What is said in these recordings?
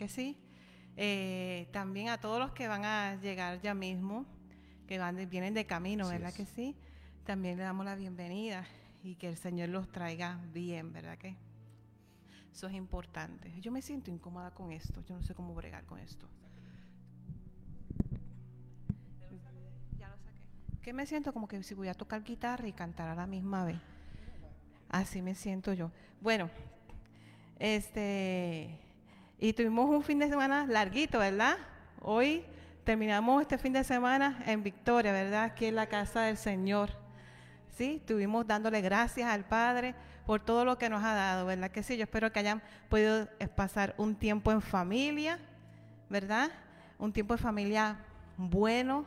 que sí? Eh, también a todos los que van a llegar ya mismo, que van vienen de camino, ¿verdad que sí? También le damos la bienvenida y que el Señor los traiga bien, ¿verdad que? Eso es importante. Yo me siento incómoda con esto, yo no sé cómo bregar con esto. Ya lo saqué. Que me siento como que si voy a tocar guitarra y cantar a la misma vez. Así me siento yo. Bueno, este, y tuvimos un fin de semana larguito, ¿verdad? Hoy terminamos este fin de semana en Victoria, ¿verdad? Aquí en la casa del Señor. Sí, estuvimos dándole gracias al Padre por todo lo que nos ha dado, ¿verdad? Que sí, yo espero que hayan podido pasar un tiempo en familia, ¿verdad? Un tiempo de familia bueno,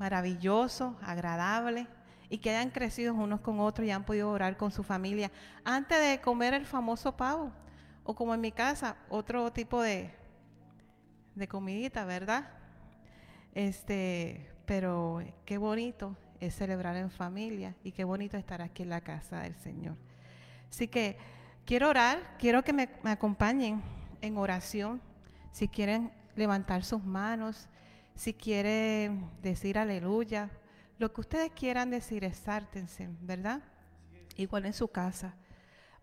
maravilloso, agradable y que hayan crecido unos con otros y han podido orar con su familia antes de comer el famoso pavo o como en mi casa, otro tipo de, de comidita, ¿verdad? Este, pero qué bonito es celebrar en familia y qué bonito estar aquí en la casa del Señor. Así que quiero orar, quiero que me, me acompañen en oración. Si quieren levantar sus manos, si quieren decir aleluya, lo que ustedes quieran decir, exártense, ¿verdad? Igual en su casa.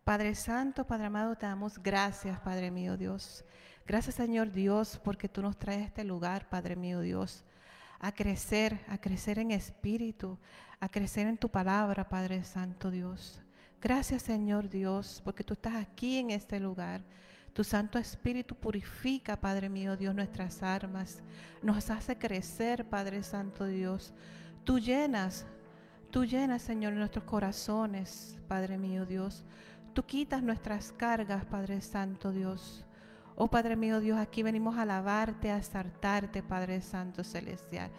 Padre Santo, Padre amado, te damos gracias, Padre mío Dios. Gracias, Señor Dios, porque tú nos traes a este lugar, Padre mío Dios, a crecer, a crecer en espíritu, a crecer en tu palabra, Padre Santo Dios. Gracias, Señor Dios, porque tú estás aquí en este lugar. Tu Santo Espíritu purifica, Padre mío Dios, nuestras armas. Nos hace crecer, Padre Santo Dios. Tú llenas, tú llenas, Señor, nuestros corazones, Padre mío Dios. Tú quitas nuestras cargas, Padre Santo Dios. Oh Padre mío Dios, aquí venimos a alabarte, a exaltarte, Padre Santo Celestial.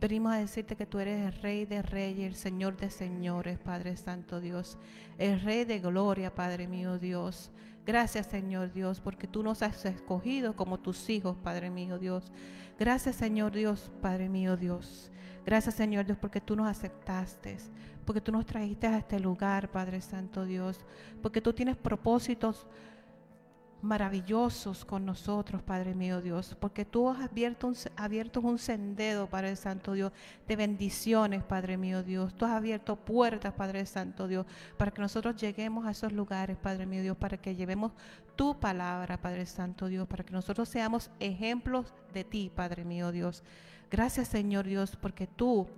Venimos a decirte que tú eres el Rey de Reyes, el Señor de Señores, Padre Santo Dios. El Rey de Gloria, Padre mío Dios. Gracias, Señor Dios, porque tú nos has escogido como tus hijos, Padre mío Dios. Gracias, Señor Dios, Padre mío Dios. Gracias, Señor Dios, porque tú nos aceptaste, porque tú nos trajiste a este lugar, Padre Santo Dios, porque tú tienes propósitos maravillosos con nosotros, Padre mío Dios, porque tú has abierto un, abierto un sendero, Padre Santo Dios, de bendiciones, Padre mío Dios. Tú has abierto puertas, Padre Santo Dios, para que nosotros lleguemos a esos lugares, Padre mío Dios, para que llevemos tu palabra, Padre Santo Dios, para que nosotros seamos ejemplos de ti, Padre mío Dios. Gracias, Señor Dios, porque tú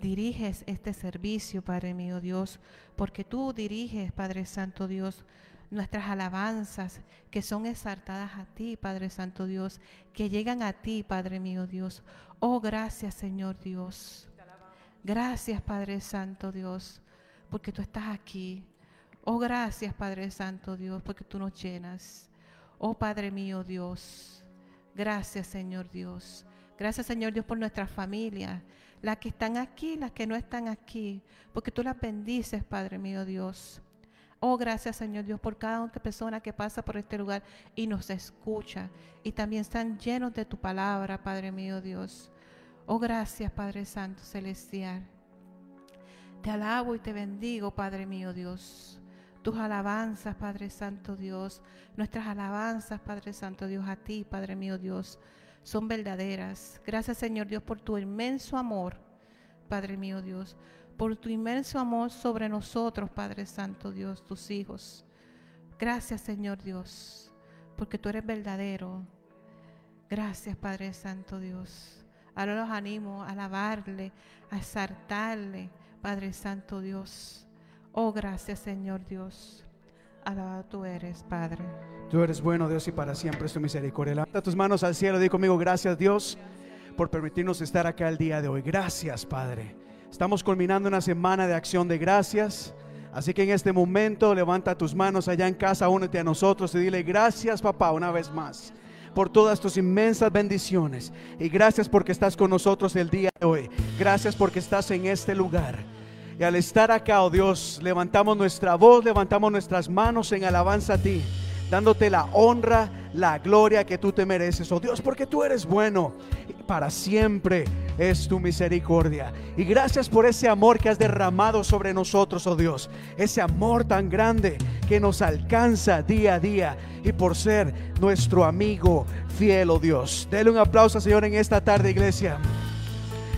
diriges este servicio, Padre mío Dios, porque tú diriges, Padre Santo Dios, nuestras alabanzas que son exaltadas a ti, Padre Santo Dios, que llegan a ti, Padre mío Dios. Oh, gracias, Señor Dios. Gracias, Padre Santo Dios, porque tú estás aquí. Oh, gracias, Padre Santo Dios, porque tú nos llenas. Oh, Padre mío Dios. Gracias, Señor Dios. Gracias, Señor Dios, por nuestras familias, las que están aquí, las que no están aquí, porque tú las bendices, Padre mío Dios. Oh, gracias Señor Dios por cada persona que pasa por este lugar y nos escucha. Y también están llenos de tu palabra, Padre mío Dios. Oh, gracias Padre Santo Celestial. Te alabo y te bendigo, Padre mío Dios. Tus alabanzas, Padre Santo Dios. Nuestras alabanzas, Padre Santo Dios, a ti, Padre mío Dios, son verdaderas. Gracias Señor Dios por tu inmenso amor, Padre mío Dios por tu inmenso amor sobre nosotros, Padre Santo Dios, tus hijos. Gracias, Señor Dios, porque tú eres verdadero. Gracias, Padre Santo Dios. Ahora los animo a alabarle, a exaltarle, Padre Santo Dios. Oh, gracias, Señor Dios. Alabado tú eres, Padre. Tú eres bueno, Dios, y para siempre es tu misericordia. Levanta tus manos al cielo, di conmigo, gracias, Dios, por permitirnos estar acá el día de hoy. Gracias, Padre. Estamos culminando una semana de acción de gracias. Así que en este momento levanta tus manos allá en casa, únete a nosotros y dile gracias papá una vez más por todas tus inmensas bendiciones. Y gracias porque estás con nosotros el día de hoy. Gracias porque estás en este lugar. Y al estar acá, oh Dios, levantamos nuestra voz, levantamos nuestras manos en alabanza a ti. dándote la honra, la gloria que tú te mereces, oh Dios, porque tú eres bueno y para siempre es tu misericordia. Y gracias por ese amor que has derramado sobre nosotros, oh Dios, ese amor tan grande que nos alcanza día a día y por ser nuestro amigo fiel, oh Dios. Dele un aplauso, Señor, en esta tarde, iglesia.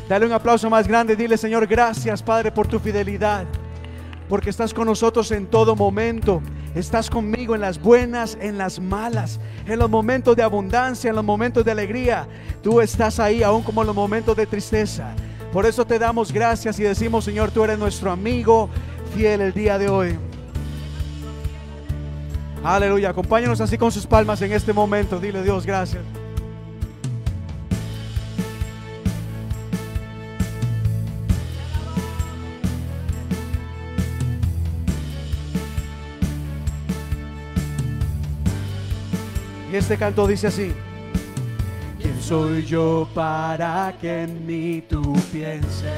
Dale un aplauso más grande. Dile, Señor, gracias, Padre, por tu fidelidad. Porque estás con nosotros en todo momento. Estás conmigo en las buenas, en las malas, en los momentos de abundancia, en los momentos de alegría. Tú estás ahí, aún como en los momentos de tristeza. Por eso te damos gracias y decimos, Señor, tú eres nuestro amigo fiel el día de hoy. Aleluya. Acompáñanos así con sus palmas en este momento. Dile, Dios, gracias. Este canto dice así. ¿Quién soy yo para que en mí tú pienses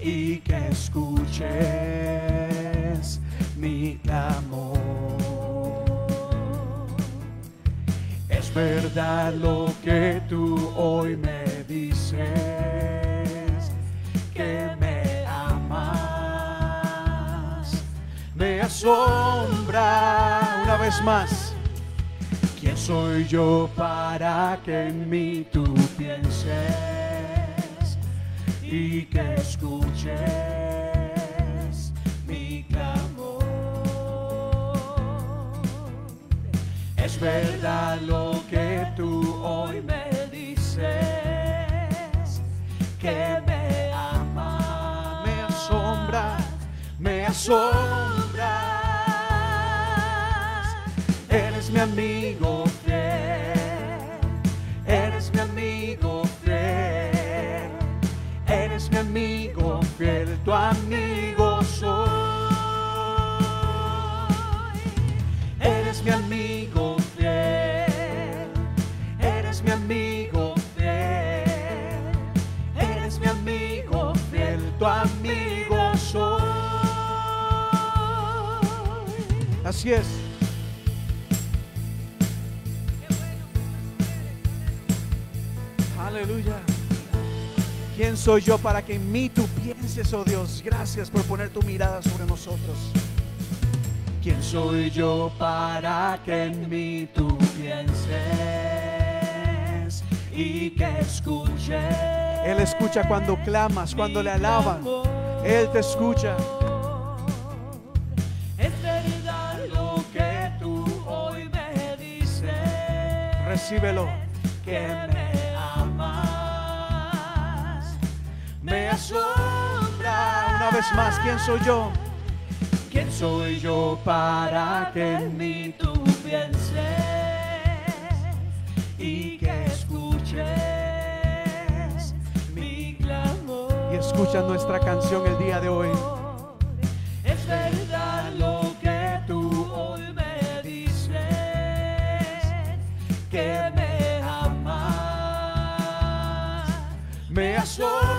y que escuches mi clamor? Es verdad lo que tú hoy me dices, que me amas, me asombra una vez más. ¿Quién soy yo para que en mí tú pienses y que escuches mi clamor? Es verdad lo que tú hoy me dices, que me amas, me asombra, me asombra. Eres mi amigo fiel, eres mi amigo fiel, eres mi amigo fiel, tu amigo soy. Eres mi amigo fiel, eres mi amigo fiel, eres mi amigo fiel, tu amigo soy. Así es. Soy yo para que en mí tú pienses, oh Dios? Gracias por poner tu mirada sobre nosotros. ¿Quién soy yo para que en mí tú pienses y que escuches? Él escucha cuando clamas, cuando le alaban. Él te escucha. Es verdad lo que tú hoy me dices. Recíbelo. Que me Me asombra. Una vez más, ¿quién soy yo? ¿Quién soy yo para que en mí tú pienses y que escuches mi clamor? Y escucha nuestra canción el día de hoy. Es verdad lo que tú hoy me dices, que me amas, me asombra,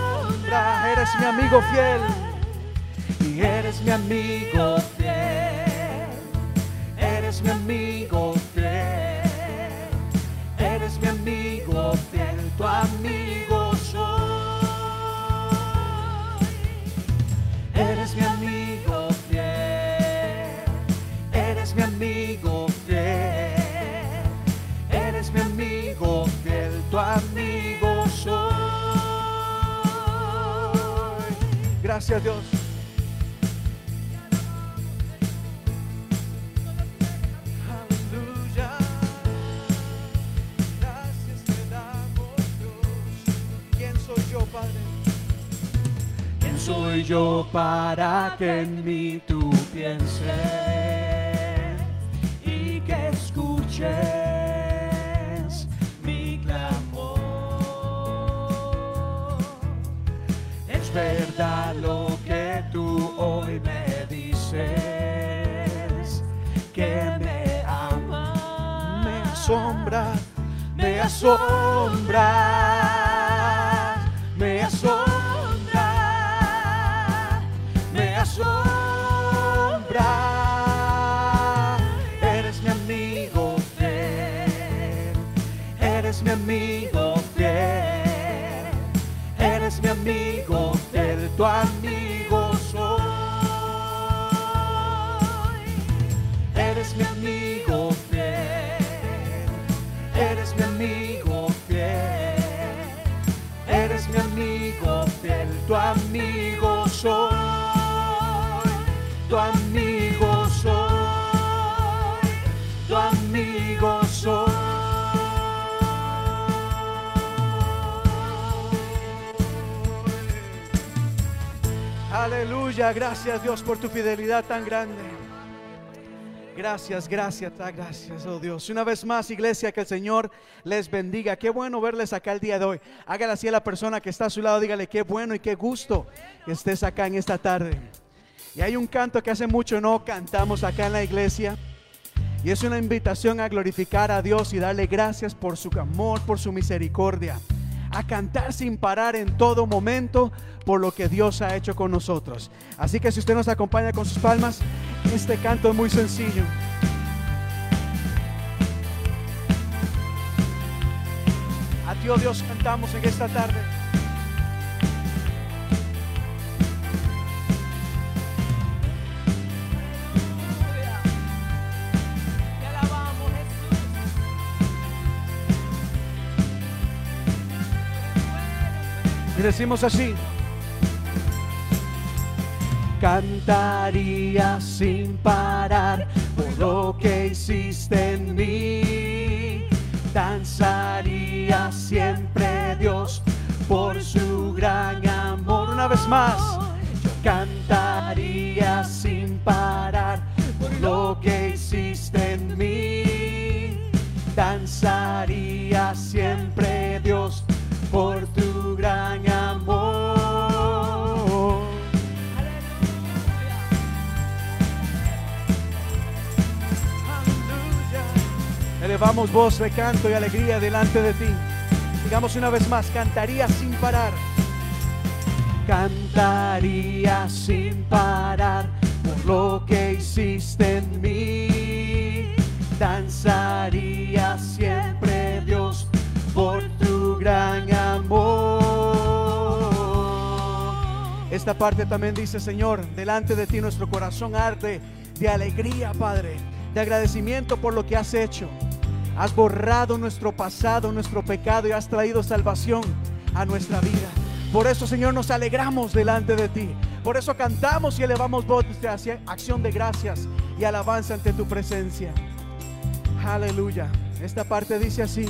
eres mi amigo fiel. Y eres mi amigo fiel, eres mi amigo fiel, eres mi amigo fiel, tu amigo soy. Eres mi amigo fiel, eres mi amigo fiel, eres mi amigo fiel, tu amigo soy. Gracias Dios. Aleluya. Gracias te damos Dios. ¿Quién soy yo, Padre? ¿Quién soy yo para que en mí tú pienses Me asombra, me asombra, me asombra. Eres mi amigo fiel, eres mi amigo fiel, eres mi amigo fiel, tu amigo. Gracias Dios por tu fidelidad tan grande. Gracias, gracias, ah, gracias, oh Dios. Una vez más, iglesia, que el Señor les bendiga. Qué bueno verles acá el día de hoy. Hágale así a la persona que está a su lado, dígale qué bueno y qué gusto que estés acá en esta tarde. Y hay un canto que hace mucho no cantamos acá en la iglesia. Y es una invitación a glorificar a Dios y darle gracias por su amor, por su misericordia. A cantar sin parar en todo momento por lo que Dios ha hecho con nosotros. Así que si usted nos acompaña con sus palmas, este canto es muy sencillo. A ti, oh Dios, cantamos en esta tarde. Y decimos así. Cantaría sin parar por lo que hiciste en mí. Danzaría siempre Dios por su gran amor. Una vez más. Yo cantaría sin parar por lo que hiciste en mí. Danzaría siempre Dios por Elevamos voz de canto y alegría delante de ti. Digamos una vez más, cantaría sin parar. Cantaría sin parar por lo que hiciste en mí. Danzaría siempre Dios por tu gran amor. Esta parte también dice, Señor, delante de ti nuestro corazón arde de alegría, Padre, de agradecimiento por lo que has hecho. Has borrado nuestro pasado, nuestro pecado y has traído salvación a nuestra vida. Por eso, Señor, nos alegramos delante de ti. Por eso cantamos y elevamos de hacia- acción de gracias y alabanza ante tu presencia. Aleluya. Esta parte dice así.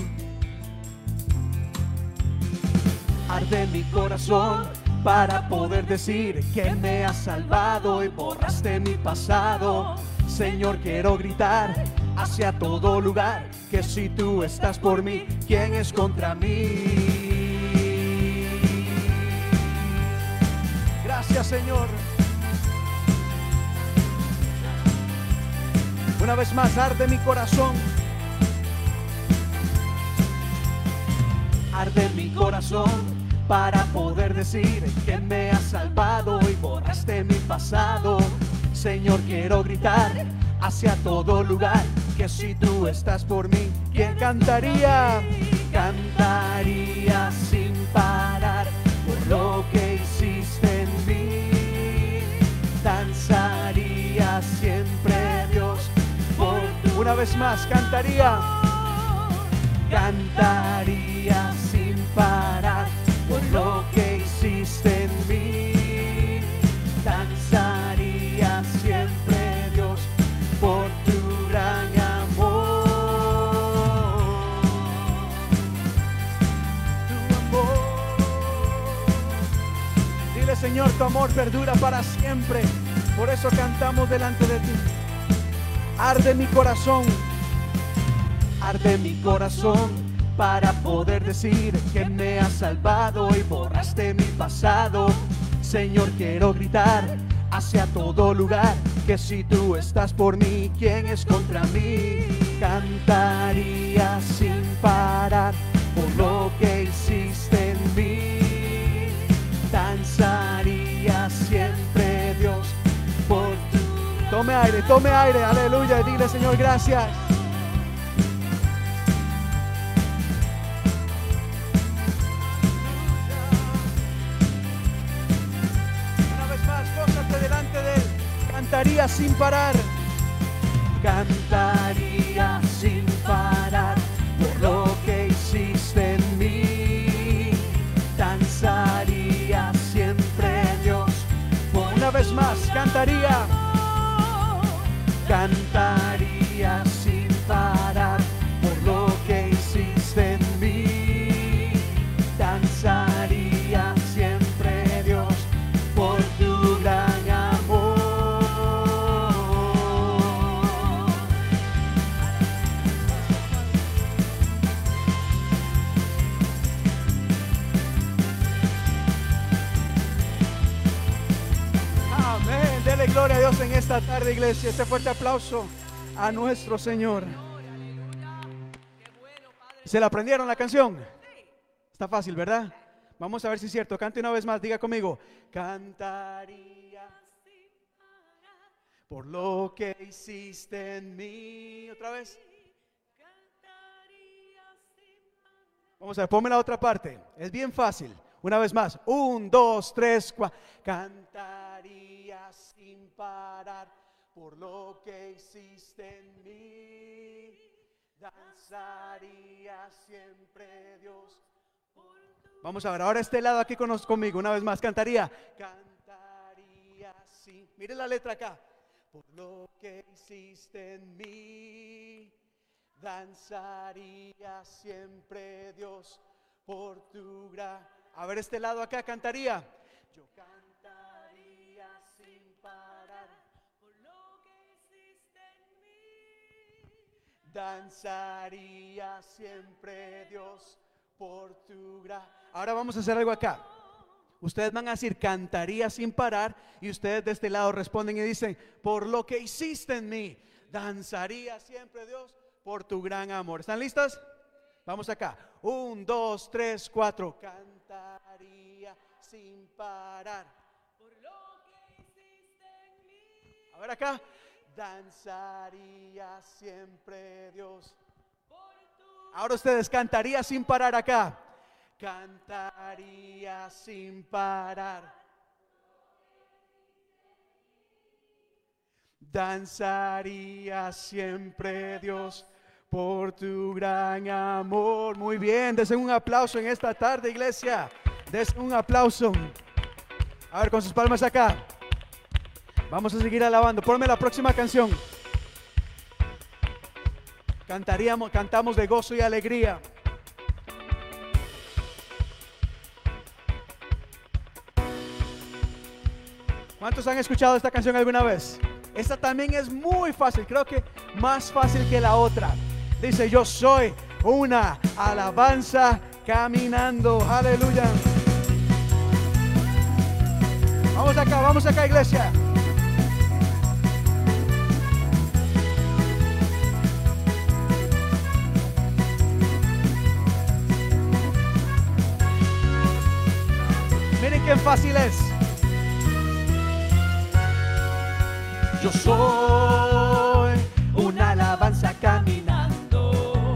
Arde mi corazón para poder decir que me has salvado y borraste mi pasado. Señor, quiero gritar hacia todo lugar que si tú estás por mí, ¿quién es contra mí? Gracias, Señor. Una vez más, arde mi corazón. Arde mi corazón para poder decir que me has salvado y borraste mi pasado. Señor, quiero gritar hacia todo lugar que si tú estás por mí, ¿quién cantaría? Cantaría sin parar por lo que hiciste en mí. Danzaría siempre Dios por tu... Una vez más, cantaría cantaría sin parar por lo que Señor, tu amor perdura para siempre. Por eso cantamos delante de ti. Arde mi corazón arde mi corazón para poder decir que me has salvado y borraste mi pasado. Señor, quiero gritar hacia todo lugar que si tú estás por mí, ¿quién es contra mí? Cantaría sin parar por lo que hiciste en mí. Tome aire, tome aire, aleluya, y dile Señor, gracias. Una vez más, pósate delante de Él, cantaría sin parar. Cantaría sin parar por lo que hiciste en mí. Danzaría siempre Dios. Una vez más, cantaría. Cantaría iglesia. Este fuerte aplauso a nuestro Señor. ¿Se la aprendieron la canción? Está fácil, ¿verdad? Vamos a ver si es cierto. Cante una vez más, diga conmigo. Cantaría por lo que hiciste en mí. Otra vez. Vamos a ver, ponme la otra parte. Es bien fácil. Una vez más. Un, dos, tres, cuatro. Cantaría sin parar por lo que hiciste en mí. Danzaría siempre Dios. Vamos a ver, ahora este lado aquí con, conmigo. Una vez más, cantaría. Cantaría sin. Mire la letra acá. Por lo que hiciste en mí. Danzaría siempre Dios por tu gracia. A ver este lado acá cantaría Danzaría siempre Dios por tu gracia. Ahora vamos a hacer algo acá. Ustedes van a decir cantaría sin parar y ustedes de este lado responden y dicen por lo que hiciste en mí. Danzaría siempre Dios por tu gran amor. ¿Están listas? Vamos acá. Un, dos, tres, cuatro. Cantaría sin parar. A ver acá. Danzaría siempre Dios. Ahora ustedes cantaría sin parar acá. Cantaría sin parar. Danzaría siempre Dios por tu gran amor. Muy bien, desen un aplauso en esta tarde, iglesia. Desen un aplauso. A ver, con sus palmas acá. Vamos a seguir alabando. Ponme la próxima canción. Cantaríamos, cantamos de gozo y alegría. ¿Cuántos han escuchado esta canción alguna vez? Esta también es muy fácil, creo que más fácil que la otra. Dice, yo soy una alabanza caminando. Aleluya. Vamos acá, vamos acá, iglesia. Fácil es. Yo soy una alabanza caminando.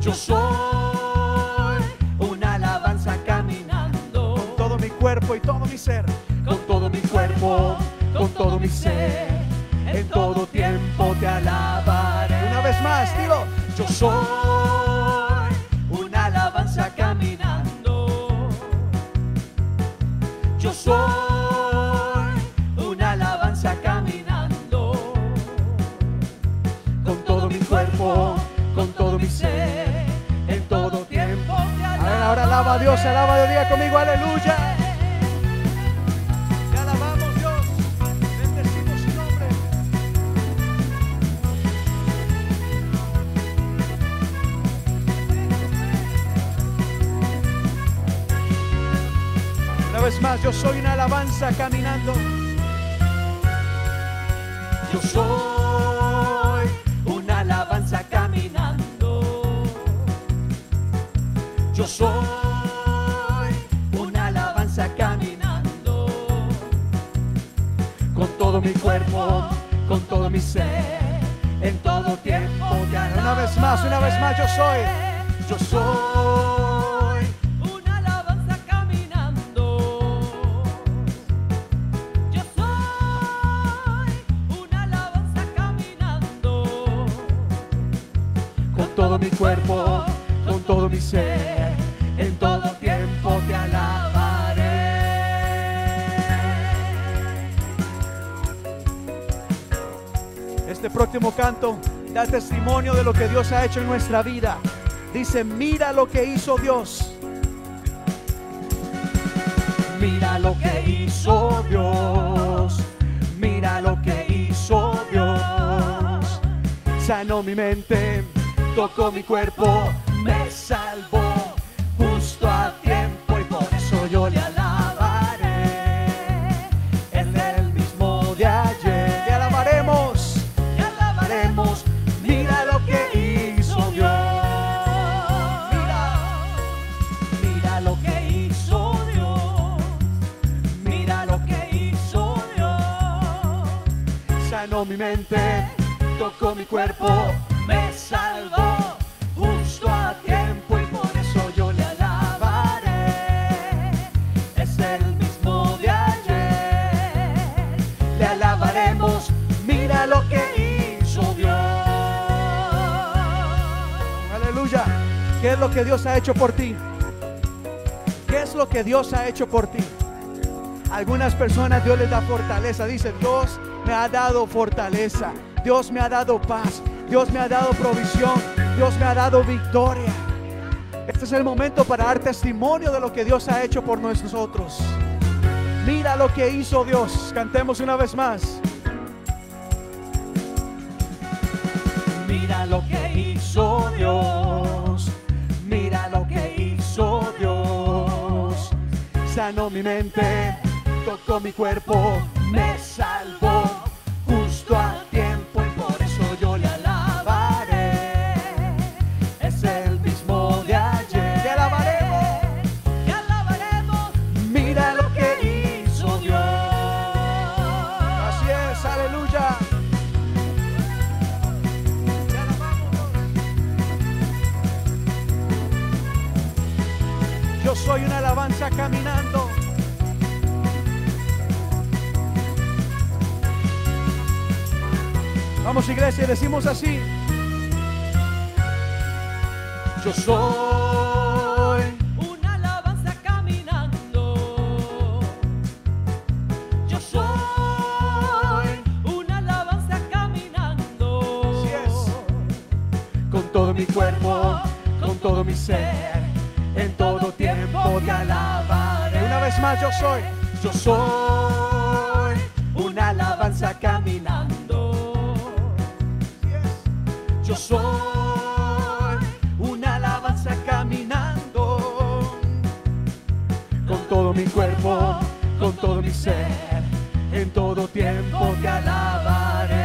Yo soy una alabanza caminando. Con todo mi cuerpo y todo mi ser. Con todo mi cuerpo, con todo mi ser. En todo tiempo te alabaré. Una vez más, dilo. Yo soy alaba a Dios, alaba a Dios, conmigo, aleluya. Te alabamos Dios, bendecimos su nombre. Una vez más, yo soy una alabanza caminando. En todo tiempo te Una vez más, una vez más, yo soy. Yo soy da testimonio de lo que Dios ha hecho en nuestra vida. Dice, mira lo que hizo Dios. Mira lo que hizo Dios, mira lo que hizo Dios. Sanó mi mente, Tocó mi cuerpo, me salvó justo a tiempo y por eso yo le Sanó mi mente, Tocó mi cuerpo, me salvó justo a tiempo y por eso yo le alabaré. Es el mismo de ayer. Le alabaremos, mira lo que hizo Dios. aleluya. ¿Qué es lo que Dios ha hecho por ti? ¿Qué es lo que Dios ha hecho por ti? Algunas personas Dios les da fortaleza. Dicen, Dios me ha dado fortaleza. Dios me ha dado paz. Dios me ha dado provisión. Dios me ha dado victoria. Este es el momento para dar testimonio de lo que Dios ha hecho por nosotros. Mira lo que hizo Dios. Cantemos una vez más. Mira lo que hizo Dios. Mira lo que hizo Dios. Sanó mi mente. Tocó mi cuerpo, me salvó Vamos iglesia, decimos así. Yo soy más, yo soy. Yo soy una alabanza caminando. Yo soy una alabanza caminando. Con todo mi cuerpo, con todo mi ser, en todo tiempo te alabaré.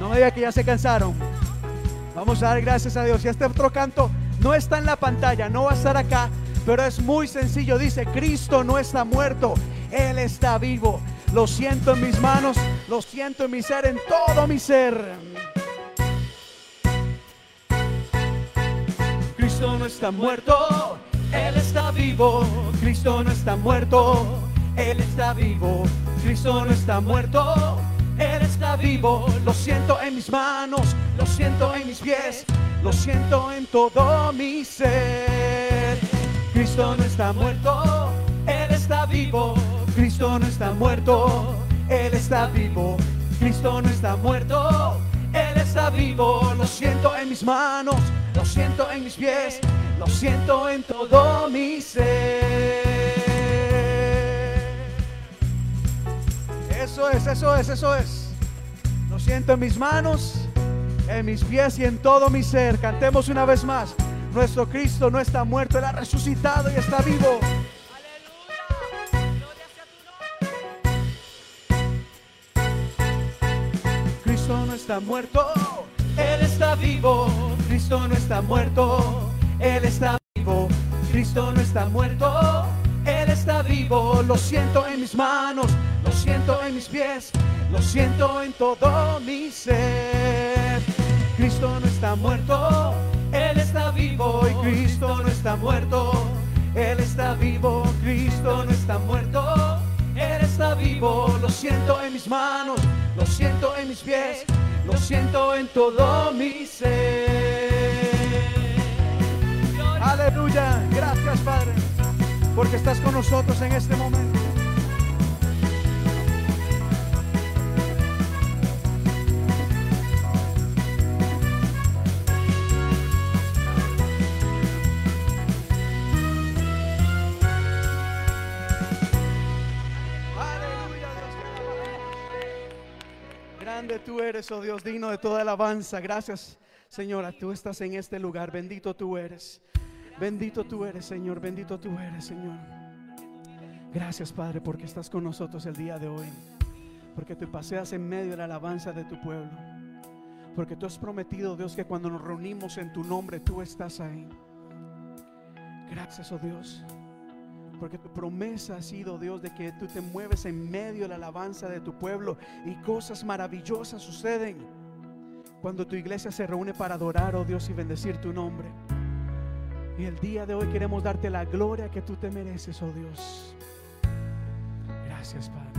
No me diga que ya se cansaron. Vamos a dar gracias a Dios. Y este otro canto no está en la pantalla, no va a estar acá, pero es muy sencillo. Dice, Cristo no está muerto, Él está vivo. Lo siento en mis manos, lo siento en mi ser, en todo mi ser. Cristo no está muerto, Él está vivo. Cristo no está muerto, Él está vivo. Cristo no está muerto, Él está vivo. Lo siento en mis manos, lo siento en mis pies, lo siento en todo mi ser. Cristo no está muerto, Él está vivo. Cristo no está muerto, Él está vivo. Cristo no está muerto, Él está vivo. lo siento en mis manos, lo siento en mis pies, lo siento en todo mi ser. Eso es, eso es, eso es. Lo siento en mis manos, en mis pies y en todo mi ser. Cantemos una vez más. Nuestro Cristo no está muerto, Él ha resucitado y está vivo. Cristo no está muerto, Él está vivo. Cristo no está muerto, Él está vivo. Cristo no está muerto, Él está vivo. Lo siento en mis manos, lo siento en mis pies, lo siento en todo mi ser. Cristo no está muerto, vivo. y Cristo no está muerto. Él está vivo, Cristo no está muerto. Él está vivo. Lo siento en mis manos, lo siento en mis pies, lo siento en todo mi ser. Aleluya, gracias Padre, porque estás con nosotros en este momento. Tú eres, oh Dios, digno de toda alabanza. Gracias, Señora. Tú estás en este lugar. Bendito tú eres. Bendito tú eres, Señor. Bendito tú eres, Señor. Gracias, Padre, porque estás con nosotros el día de hoy. Porque te paseas en medio de la alabanza de tu pueblo. Porque tú has prometido, Dios, que cuando nos reunimos en tu nombre, tú estás ahí. Gracias, oh Dios. Porque tu promesa ha sido, Dios, de que tú te mueves en medio de la alabanza de tu pueblo y cosas maravillosas suceden cuando tu iglesia se reúne para adorar, oh Dios, y bendecir tu nombre. Y el día de hoy queremos darte la gloria que tú te mereces, oh Dios. Gracias, Padre.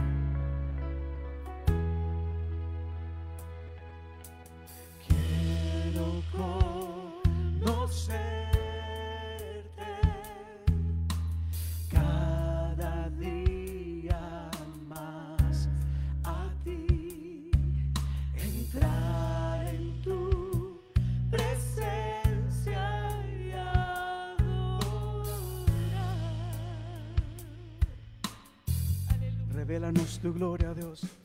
Tu gloria, Dios.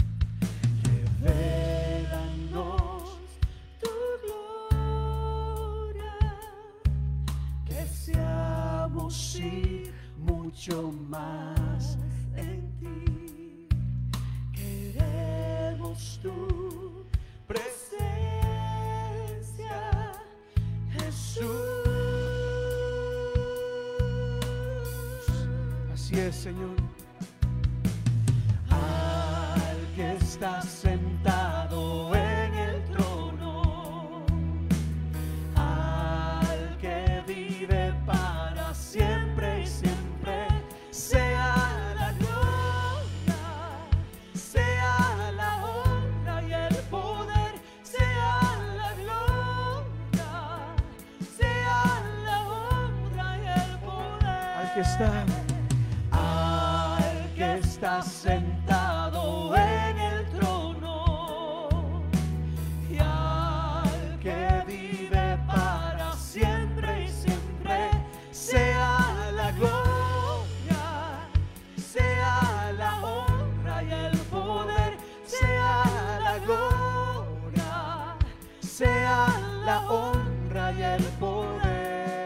Que está sentado en el trono y al que vive para siempre y siempre, sea la gloria, sea la honra y el poder, sea la gloria, sea la honra y el poder.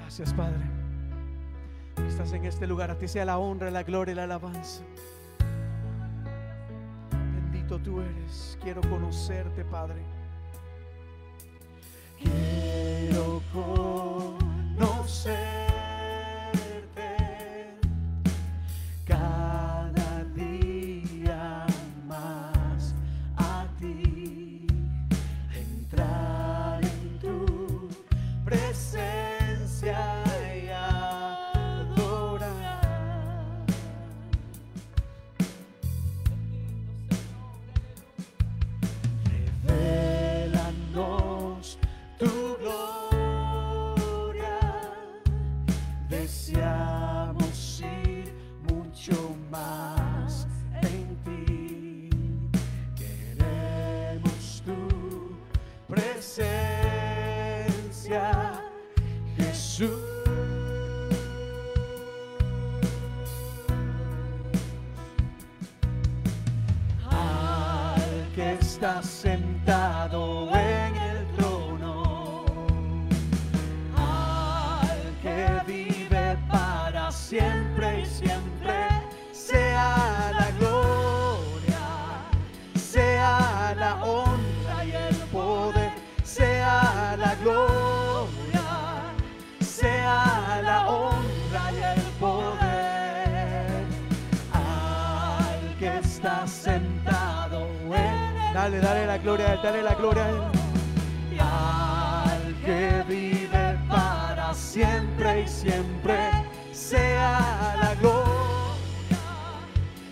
Gracias, Padre. En este lugar. A ti sea la honra, la gloria y la alabanza. Bendito tú eres. Quiero conocerte, Padre. Quiero conocerte Dale, dale la gloria, dale la gloria. y al que vive para siempre y siempre, sea sea la gloria,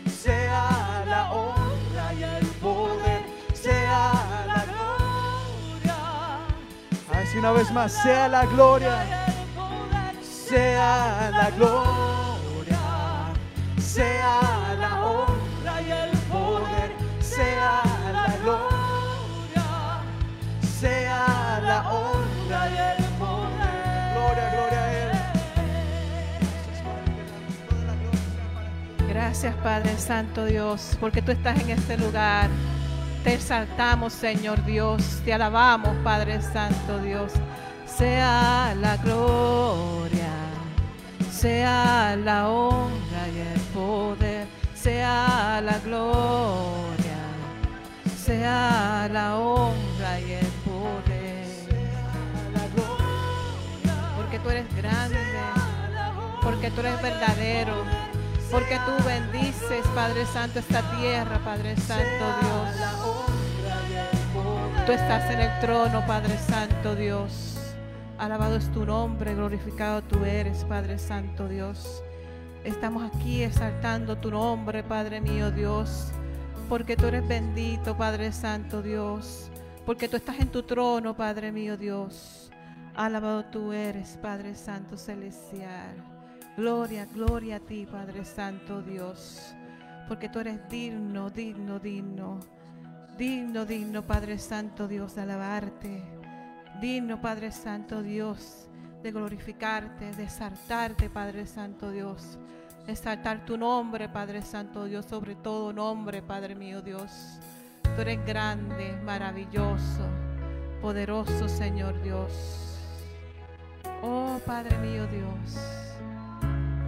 sea la honra y el poder, sea la gloria. Así una vez más, sea la gloria, sea la gloria, sea la honra y el poder, sea la gloria, sea la honra y el poder. Gloria, gloria a Él. Gracias Padre Santo Dios, porque tú estás en este lugar. Te exaltamos Señor Dios, te alabamos Padre Santo Dios. Sea la gloria, sea la honra y el poder, sea la gloria, sea la honra y el poder. Porque tú eres grande, porque tú eres verdadero, porque tú bendices, Padre Santo, esta tierra, Padre Santo Dios. Tú estás en el trono, Padre Santo Dios. Alabado es tu nombre, glorificado tú eres, Padre Santo Dios. Estamos aquí exaltando tu nombre, Padre mío Dios, porque tú eres bendito, Padre Santo Dios, porque tú estás en tu trono, Padre mío Dios. Alabado tú eres, Padre Santo Celestial. Gloria, gloria a ti, Padre Santo Dios, porque tú eres digno, digno, digno. Digno, digno, Padre Santo Dios, de alabarte. Digno, Padre Santo Dios, de glorificarte, de exaltarte, Padre Santo Dios. Exaltar tu nombre, Padre Santo Dios, sobre todo nombre, Padre mío Dios. Tú eres grande, maravilloso, poderoso, Señor Dios. Oh, Padre mío Dios.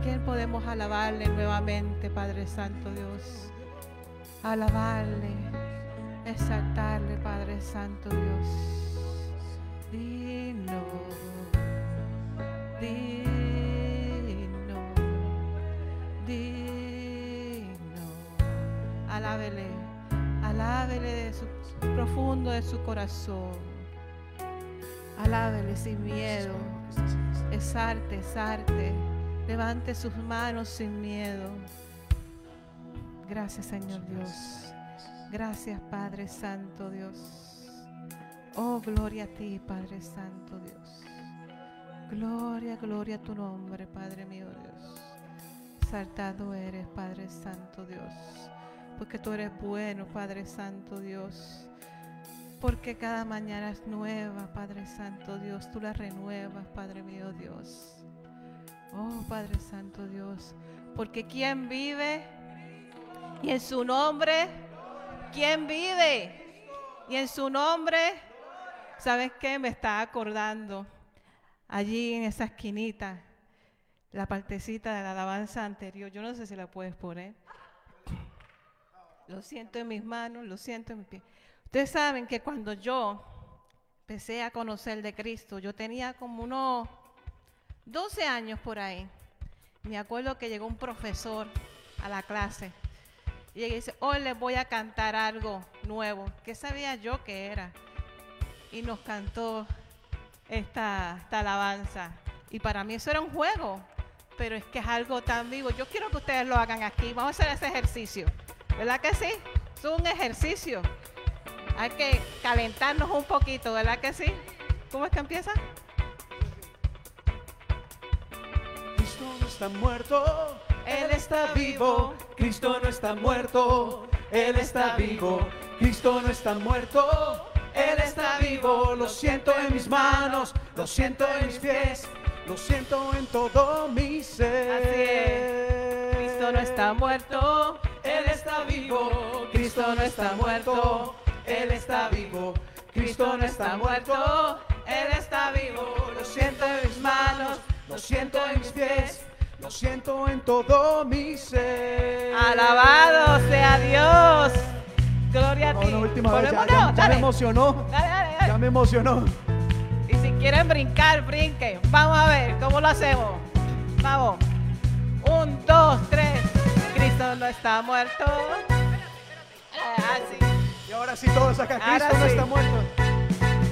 ¿Quién podemos alabarle nuevamente, Padre Santo Dios? Alabarle, exaltarle, Padre Santo Dios. Digno, Alábele, alábele de su profundo de su corazón. Alábele sin miedo. Exalte, exalte. Levante sus manos sin miedo. Gracias, Señor Dios. Gracias, Padre Santo Dios. Oh, gloria a ti, Padre Santo Dios. Gloria, gloria a tu nombre, Padre mío Dios. Saltado eres, Padre Santo Dios. Porque tú eres bueno, Padre Santo Dios. Porque cada mañana es nueva, Padre Santo Dios. Tú la renuevas, Padre mío Dios. Oh, Padre Santo Dios. Porque ¿quién vive? Y en su nombre, ¿quién vive? Y en su nombre, ¿sabes qué? Me está acordando allí en esa esquinita, la partecita de la alabanza anterior. Yo no sé si la puedes poner. Lo siento en mis manos, lo siento en mis pies. Ustedes saben que cuando yo empecé a conocer de Cristo, yo tenía como unos 12 años por ahí. Me acuerdo que llegó un profesor a la clase y dice, hoy les voy a cantar algo nuevo. ¿Qué sabía yo que era? Y nos cantó esta, esta alabanza. Y para mí eso era un juego, pero es que es algo tan vivo. Yo quiero que ustedes lo hagan aquí. Vamos a hacer ese ejercicio. ¿Verdad que sí? Es un ejercicio. Hay que calentarnos un poquito, ¿verdad que sí? ¿Cómo es que empieza? Cristo no está muerto, Él está vivo. Cristo no está muerto, Él está vivo. Cristo no está muerto, Él está vivo. Lo siento en mis manos, lo siento en mis pies, lo siento en todo mi ser. Cristo no está muerto, Él está vivo. Cristo no está muerto, Él está vivo. Cristo no está muerto, Él está vivo. Lo siento en mis manos, lo siento en mis pies, lo siento en todo mi ser. Alabado sea Dios. Gloria a No, ti. la última vez, ya, Ponemos- ya- no, ya me emocionó, Dale, dale, ya me emocionó. Y si quieren brincar, brinquen. Vamos a ver cómo lo hacemos. Vamos. Un, dos, tres. Cristo no está muerto. Ah, sí. Y ahora sí todos acá, Ahora Cristo no sí. está muerto.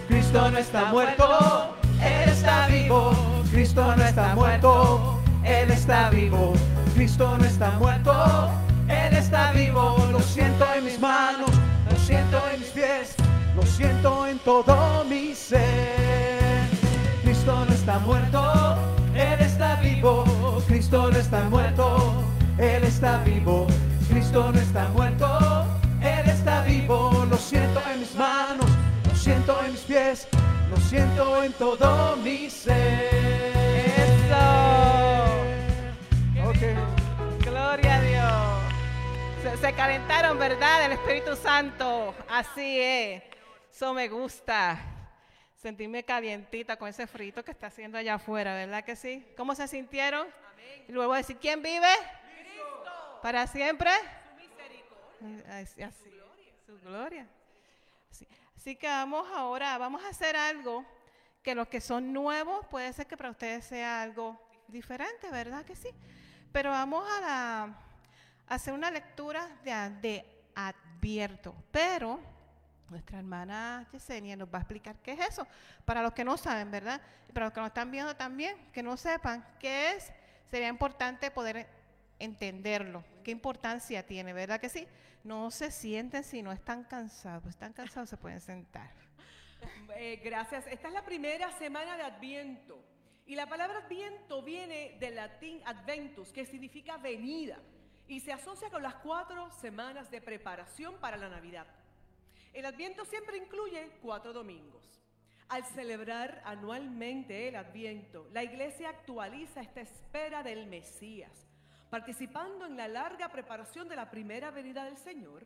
Cristo no está muerto, Él está vivo. Cristo no está muerto, Él está vivo. Cristo no está muerto, Él está vivo. Lo siento en mis manos, lo siento en mis pies, lo siento en todo mi ser. Cristo no está muerto, Él está vivo. Cristo no está muerto, Él está vivo. Cristo no está muerto, Él está vivo. Lo siento en mis manos, lo siento en mis pies, lo siento en todo mi ser. Ok. Gloria a Dios. Se, se calentaron, ¿verdad? El Espíritu Santo. Así es. Eso me gusta. Sentirme calientita con ese frito que está haciendo allá afuera, ¿verdad que sí? ¿Cómo se sintieron? Y luego decir, ¿quién vive? ¿Para siempre? Así, así, su gloria. Así, así que vamos ahora, vamos a hacer algo que los que son nuevos puede ser que para ustedes sea algo diferente, ¿verdad que sí? Pero vamos a, la- hacer una lectura de, advierto, pero nuestra hermana Yesenia nos va a explicar qué es eso, para los que no saben, ¿verdad? Para los que nos están viendo también, que no sepan qué es, sería importante poder entenderlo, qué importancia tiene, ¿verdad que sí? No se sienten si no están cansados, están cansados se pueden sentar. Eh, gracias. Esta es la primera semana de Adviento. Y la palabra Adviento viene del latín adventus, que significa venida. Y se asocia con las cuatro semanas de preparación para la Navidad. El Adviento siempre incluye cuatro domingos. Al celebrar anualmente el Adviento, la iglesia actualiza esta espera del Mesías. Participando en la larga preparación de la primera venida del Señor,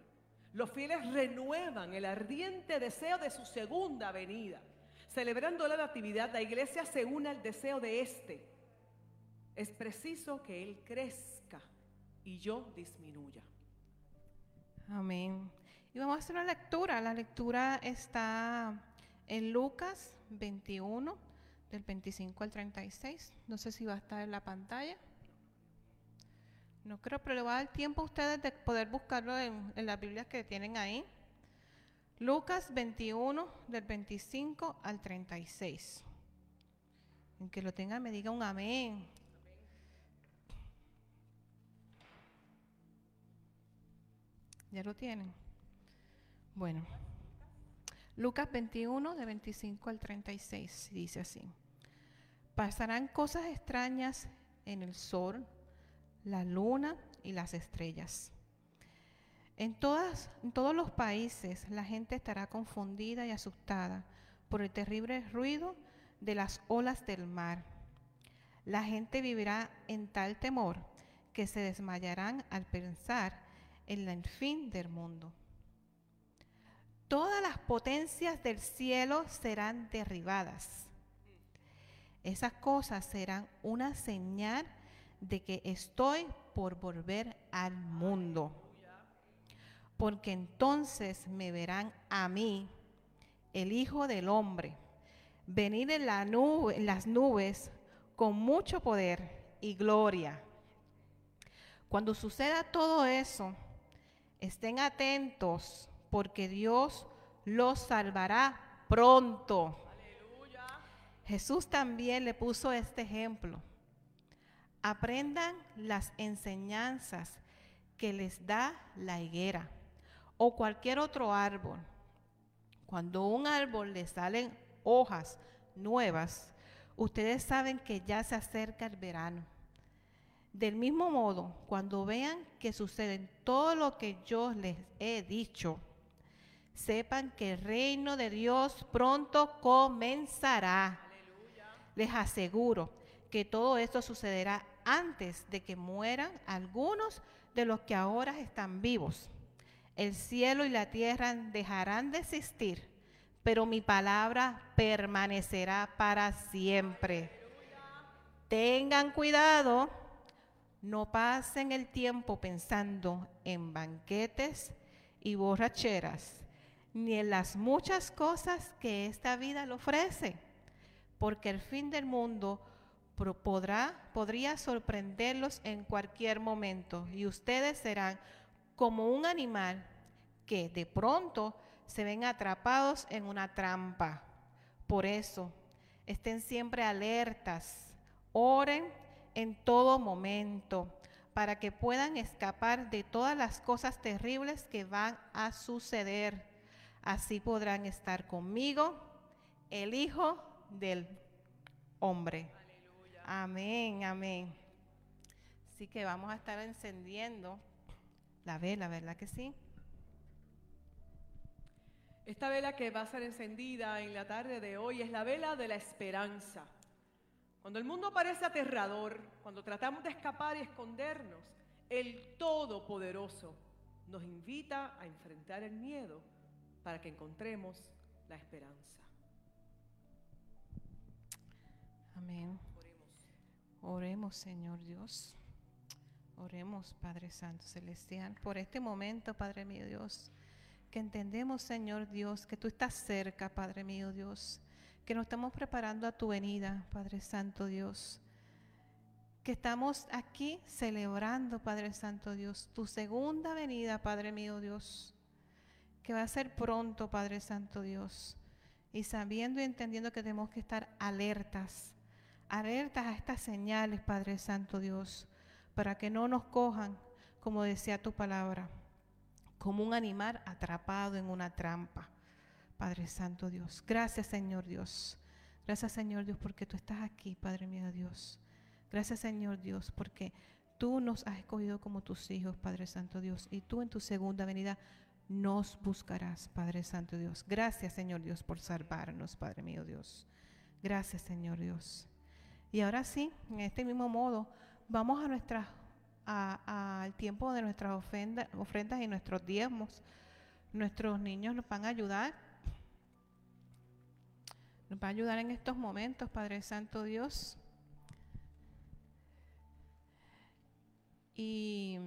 los fieles renuevan el ardiente deseo de su segunda venida. Celebrando la natividad, la iglesia se une al deseo de éste. Es preciso que Él crezca y yo disminuya. Amén. Y vamos a hacer una lectura. La lectura está en Lucas 21, del 25 al 36. No sé si va a estar en la pantalla. No creo, pero le va a dar tiempo a ustedes de poder buscarlo en, en las Biblias que tienen ahí. Lucas 21, del 25 al 36. En que lo tengan, me diga un amén. ¿Ya lo tienen? Bueno. Lucas 21, de 25 al 36, dice así. Pasarán cosas extrañas en el sol, la luna y las estrellas. En, todas, en todos los países la gente estará confundida y asustada por el terrible ruido de las olas del mar. La gente vivirá en tal temor que se desmayarán al pensar en el fin del mundo. Todas las potencias del cielo serán derribadas. Esas cosas serán una señal de que estoy por volver al mundo. Porque entonces me verán a mí, el Hijo del Hombre, venir en, la nube, en las nubes con mucho poder y gloria. Cuando suceda todo eso, estén atentos porque Dios los salvará pronto. Jesús también le puso este ejemplo. Aprendan las enseñanzas que les da la higuera o cualquier otro árbol. Cuando un árbol le salen hojas nuevas, ustedes saben que ya se acerca el verano. Del mismo modo, cuando vean que sucede todo lo que yo les he dicho, sepan que el reino de Dios pronto comenzará. Les aseguro que todo esto sucederá antes de que mueran algunos de los que ahora están vivos. El cielo y la tierra dejarán de existir, pero mi palabra permanecerá para siempre. Tengan cuidado, no pasen el tiempo pensando en banquetes y borracheras, ni en las muchas cosas que esta vida le ofrece, porque el fin del mundo podrá, podría sorprenderlos en cualquier momento y ustedes serán como un animal que de pronto se ven atrapados en una trampa. Por eso, estén siempre alertas, oren en todo momento, para que puedan escapar de todas las cosas terribles que van a suceder. Así podrán estar conmigo, el Hijo del Hombre. Amén, amén. Así que vamos a estar encendiendo la vela, ¿verdad que sí? Esta vela que va a ser encendida en la tarde de hoy es la vela de la esperanza. Cuando el mundo parece aterrador, cuando tratamos de escapar y escondernos, el Todopoderoso nos invita a enfrentar el miedo para que encontremos la esperanza. Amén. Oremos, Señor Dios. Oremos, Padre Santo Celestial, por este momento, Padre mío Dios que entendemos, Señor Dios, que tú estás cerca, Padre mío Dios, que nos estamos preparando a tu venida, Padre Santo Dios, que estamos aquí celebrando, Padre Santo Dios, tu segunda venida, Padre mío Dios, que va a ser pronto, Padre Santo Dios, y sabiendo y entendiendo que tenemos que estar alertas, alertas a estas señales, Padre Santo Dios, para que no nos cojan, como decía tu palabra como un animal atrapado en una trampa. Padre Santo Dios, gracias Señor Dios. Gracias Señor Dios porque tú estás aquí, Padre mío Dios. Gracias Señor Dios porque tú nos has escogido como tus hijos, Padre Santo Dios. Y tú en tu segunda venida nos buscarás, Padre Santo Dios. Gracias Señor Dios por salvarnos, Padre mío Dios. Gracias Señor Dios. Y ahora sí, en este mismo modo, vamos a nuestra al tiempo de nuestras ofrendas y nuestros diezmos. Nuestros niños nos van a ayudar. Nos va a ayudar en estos momentos, Padre Santo Dios. Y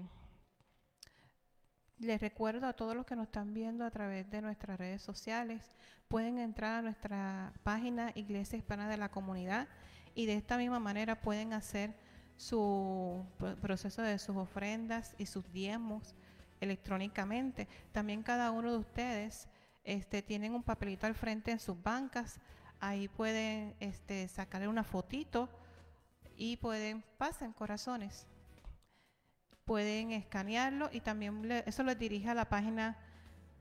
les recuerdo a todos los que nos están viendo a través de nuestras redes sociales, pueden entrar a nuestra página Iglesia Hispana de la Comunidad y de esta misma manera pueden hacer su proceso de sus ofrendas y sus diezmos electrónicamente. También cada uno de ustedes este, tienen un papelito al frente en sus bancas. Ahí pueden este, sacarle una fotito y pueden, pasen corazones. Pueden escanearlo y también eso les dirige a la página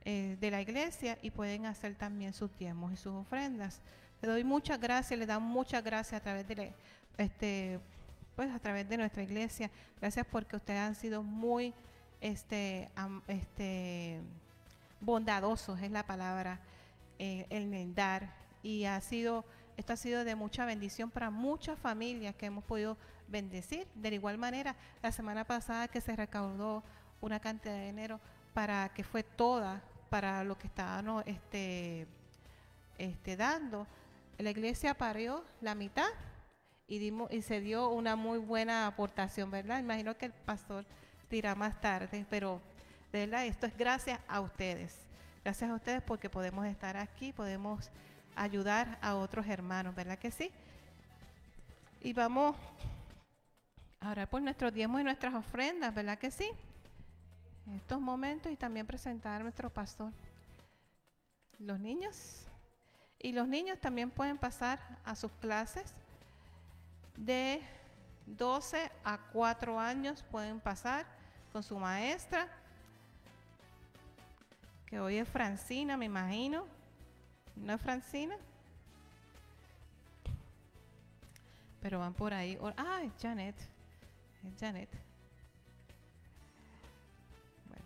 eh, de la iglesia y pueden hacer también sus diezmos y sus ofrendas. Le doy muchas gracias, le dan muchas gracias a través de este pues a través de nuestra iglesia. Gracias porque ustedes han sido muy este, este, bondadosos, es la palabra, eh, el dar. Y ha sido, esto ha sido de mucha bendición para muchas familias que hemos podido bendecir. De igual manera, la semana pasada que se recaudó una cantidad de dinero para que fue toda para lo que estábamos este, este, dando. La iglesia parió la mitad y, dimos, y se dio una muy buena aportación, ¿verdad? Imagino que el pastor dirá más tarde, pero de verdad esto es gracias a ustedes. Gracias a ustedes porque podemos estar aquí, podemos ayudar a otros hermanos, ¿verdad que sí? Y vamos a orar por nuestros diezmos y nuestras ofrendas, ¿verdad que sí? En estos momentos y también presentar a nuestro pastor. Los niños. Y los niños también pueden pasar a sus clases de 12 a 4 años pueden pasar con su maestra, que hoy es Francina, me imagino. ¿No es Francina? Pero van por ahí. Ah, es Janet. Janet. Bueno.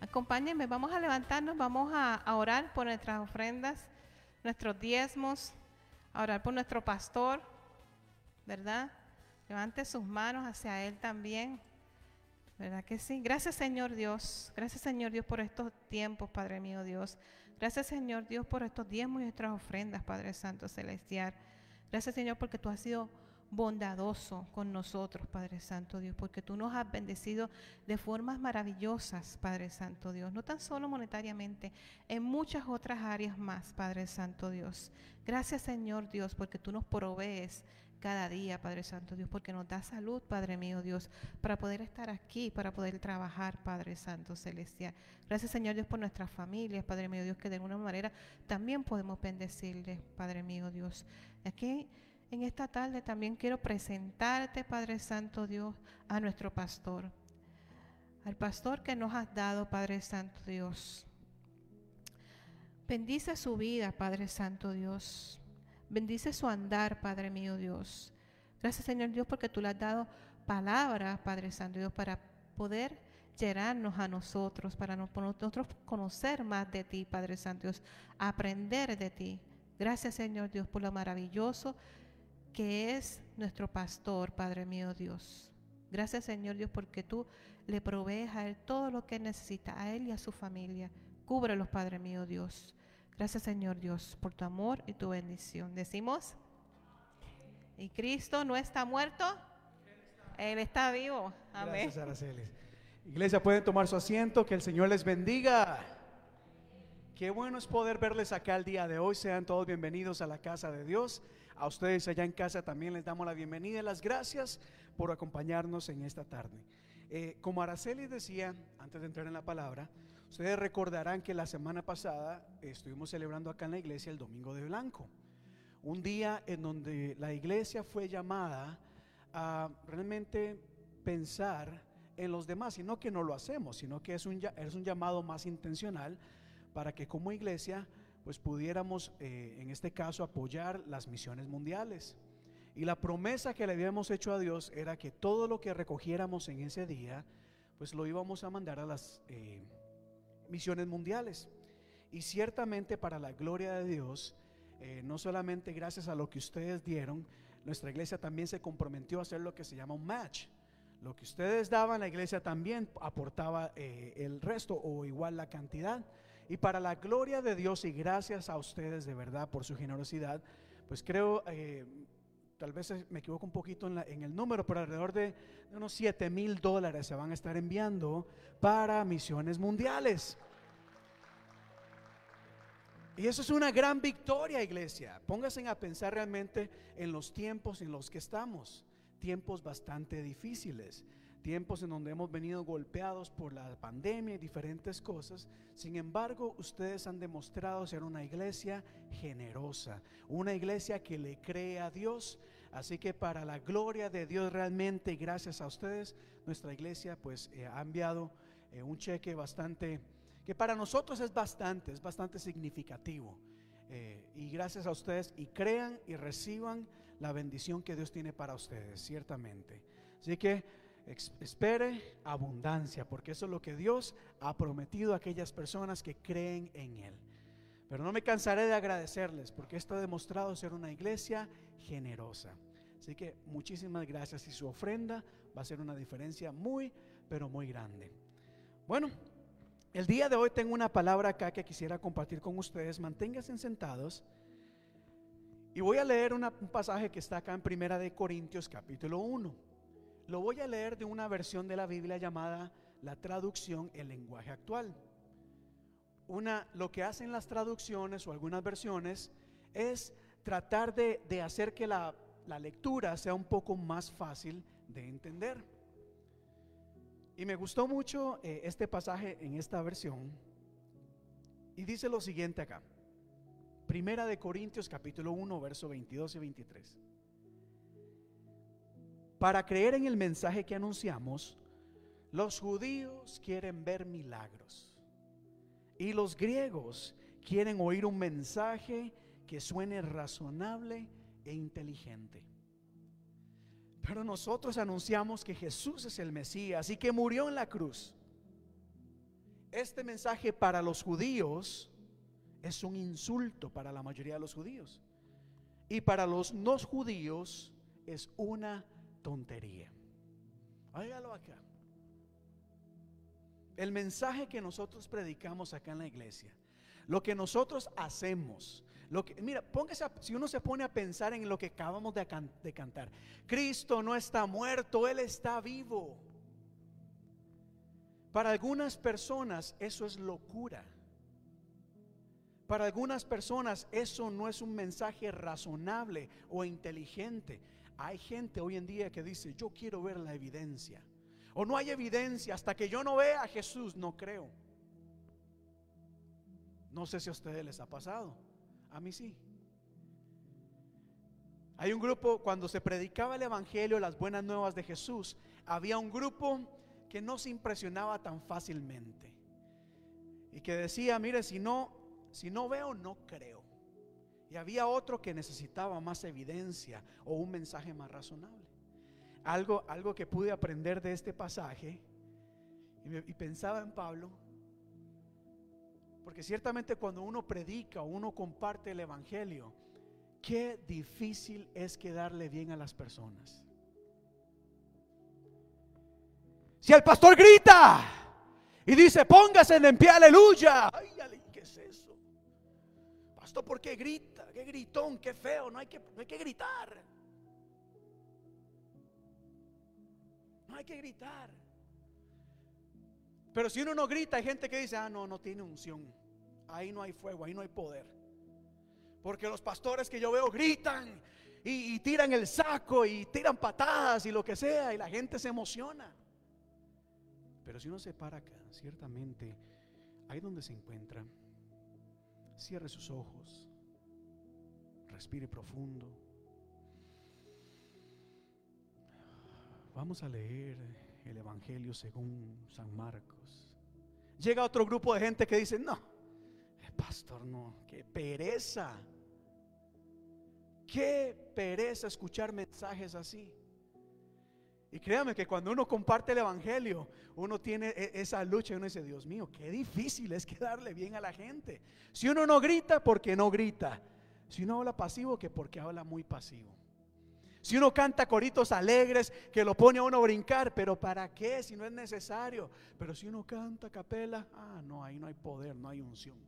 Acompáñenme, vamos a levantarnos, vamos a, a orar por nuestras ofrendas, nuestros diezmos, a orar por nuestro pastor ¿verdad? Levante sus manos hacia Él también. ¿Verdad que sí? Gracias Señor Dios. Gracias Señor Dios por estos tiempos, Padre mío Dios. Gracias Señor Dios por estos diezmos y nuestras ofrendas, Padre Santo Celestial. Gracias Señor porque tú has sido bondadoso con nosotros, Padre Santo Dios, porque tú nos has bendecido de formas maravillosas, Padre Santo Dios, no tan solo monetariamente, en muchas otras áreas más, Padre Santo Dios. Gracias Señor Dios, porque tú nos provees cada día, Padre Santo Dios, porque nos da salud, Padre mío Dios, para poder estar aquí, para poder trabajar, Padre Santo Celestial. Gracias, Señor Dios, por nuestras familias, Padre mío Dios, que de alguna manera también podemos bendecirles, Padre mío Dios. Aquí En esta tarde también quiero presentarte, Padre Santo Dios, a nuestro pastor. Al pastor que nos has dado, Padre Santo Dios. Bendice su vida, Padre Santo Dios. Bendice su andar, Padre mío Dios. Gracias, Señor Dios, porque tú le has dado palabras, Padre Santo Dios, para poder llenarnos a nosotros, para nosotros conocer más de ti, Padre Santo Dios, aprender de ti. Gracias, Señor Dios, por lo maravilloso que es nuestro pastor, Padre mío Dios. Gracias, Señor Dios, porque tú le provees a él todo lo que necesita, a él y a su familia. Cúbrelos, Padre mío Dios. Gracias, Señor Dios, por tu amor y tu bendición. Decimos, y Cristo no está muerto, Él está vivo. Amén. Gracias, Araceli. Iglesia, pueden tomar su asiento, que el Señor les bendiga. Qué bueno es poder verles acá el día de hoy. Sean todos bienvenidos a la casa de Dios. A ustedes allá en casa también les damos la bienvenida y las gracias por acompañarnos en esta tarde. Eh, como Araceli decía, antes de entrar en la palabra, ustedes recordarán que la semana pasada estuvimos celebrando acá en la iglesia el Domingo de Blanco. Un día en donde la iglesia fue llamada a realmente pensar en los demás, y no que no lo hacemos, sino que es un, es un llamado más intencional para que como iglesia pues pudiéramos eh, en este caso apoyar las misiones mundiales. Y la promesa que le habíamos hecho a Dios era que todo lo que recogiéramos en ese día, pues lo íbamos a mandar a las eh, misiones mundiales. Y ciertamente para la gloria de Dios, eh, no solamente gracias a lo que ustedes dieron, nuestra iglesia también se comprometió a hacer lo que se llama un match. Lo que ustedes daban, la iglesia también aportaba el resto o igual la cantidad. Y para la gloria de Dios y gracias a ustedes de verdad por su generosidad, pues creo, eh, tal vez me equivoco un poquito en, el número, pero alrededor de, unos 7 mil dólares se van a estar enviando para misiones mundiales. Y eso es una gran victoria, iglesia. Pónganse a pensar realmente en los tiempos en los que estamos, tiempos bastante difíciles tiempos en donde hemos venido golpeados por la pandemia y diferentes cosas. Sin embargo, ustedes han demostrado ser una iglesia generosa, una iglesia que le cree a Dios. Así que para la gloria de Dios realmente, gracias a ustedes, nuestra iglesia pues eh, ha enviado eh, un cheque bastante, que para nosotros es bastante, es bastante significativo. Eh, y gracias a ustedes, y crean y reciban la bendición que Dios tiene para ustedes, ciertamente. Así que espere abundancia, porque eso es lo que Dios ha prometido a aquellas personas que creen en Él. Pero no me cansaré de agradecerles, porque esto ha demostrado ser una iglesia generosa. Así que muchísimas gracias y su ofrenda va a ser una diferencia muy, pero muy grande. Bueno, el día de hoy tengo una palabra acá que quisiera compartir con ustedes. Manténganse sentados. Y voy a leer un pasaje que está acá en Primera de Corintios capítulo 1. Lo voy a leer de una versión de la Biblia llamada la traducción el lenguaje actual. Una, lo que hacen las traducciones o algunas versiones es tratar de, hacer que la, lectura sea un poco más fácil de entender. Y me gustó mucho eh, este pasaje en esta versión. Y dice lo siguiente acá. Primera de Corintios capítulo 1, verso 22 y 23. Para creer en el mensaje que anunciamos, los judíos quieren ver milagros y los griegos quieren oír un mensaje que suene razonable e inteligente. Pero nosotros anunciamos que Jesús es el Mesías y que murió en la cruz. Este mensaje para los judíos es un insulto para la mayoría de los judíos. Y para los no judíos es una tontería. Hágalo acá. El mensaje que nosotros predicamos acá en la iglesia, lo que nosotros hacemos, lo que, mira, póngase, si uno se pone a pensar en lo que acabamos de cantar, Cristo no está muerto, Él está vivo. Para algunas personas eso es locura. Para algunas personas eso no es un mensaje razonable o inteligente. Hay gente hoy en día que dice, yo quiero ver la evidencia. O no hay evidencia, hasta que yo no vea a Jesús, no creo. No sé si a ustedes les ha pasado. A mí sí. Hay un grupo, cuando se predicaba el Evangelio, las buenas nuevas de Jesús, había un grupo que no se impresionaba tan fácilmente. Y que decía, mire, si no, si no veo, no creo. Y había otro que necesitaba más evidencia o un mensaje más razonable. Algo, algo que pude aprender de este pasaje, y, pensaba en Pablo, porque ciertamente cuando uno predica o uno comparte el Evangelio, qué difícil es quedarle bien a las personas. Si el pastor grita y dice, póngase en pie, aleluya. Ay, ¿qué es eso? Pastor, ¿por qué grita? ¿Qué gritón? ¿Qué feo? No hay que, no hay que gritar. No hay que gritar. Pero si uno no grita, hay gente que dice, ah, no, no tiene unción. Ahí no hay fuego, ahí no hay poder. Porque los pastores que yo veo gritan y, y tiran el saco y tiran patadas y lo que sea y la gente se emociona. Pero si uno se para acá, ciertamente, ahí donde se encuentra, cierre sus ojos, respire profundo. Vamos a leer el Evangelio según San Marcos. Llega otro grupo de gente que dice, no, el pastor no, qué pereza. Qué pereza escuchar mensajes así. Y créame que cuando uno comparte el Evangelio, uno tiene e- esa lucha y uno dice, Dios mío, qué difícil es quedarle bien a la gente. Si uno no grita, porque no grita. Si uno habla pasivo, que porque habla muy pasivo. Si uno canta coritos alegres, que lo pone a uno a brincar, pero ¿para qué? Si no es necesario. Pero si uno canta capela, ah, no, ahí no hay poder, no hay unción.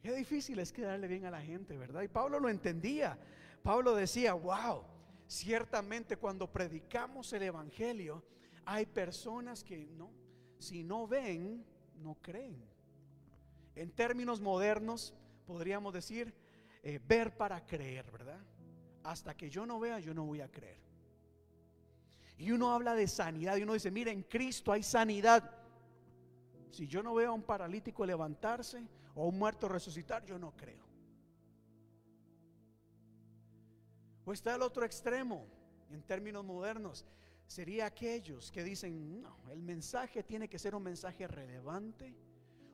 Qué difícil es quedarle bien a la gente, ¿verdad? Y Pablo lo entendía. Pablo decía, wow, ciertamente cuando predicamos el Evangelio, hay personas que no, si no ven, no creen. En términos modernos, podríamos decir, eh, ver para creer, ¿verdad? Hasta que yo no vea, yo no voy a creer. Y uno habla de sanidad y uno dice, mira, en Cristo hay sanidad. Si yo no veo a un paralítico levantarse o a un muerto resucitar, yo no creo. O está el otro extremo, en términos modernos, sería aquellos que dicen, no, el mensaje tiene que ser un mensaje relevante,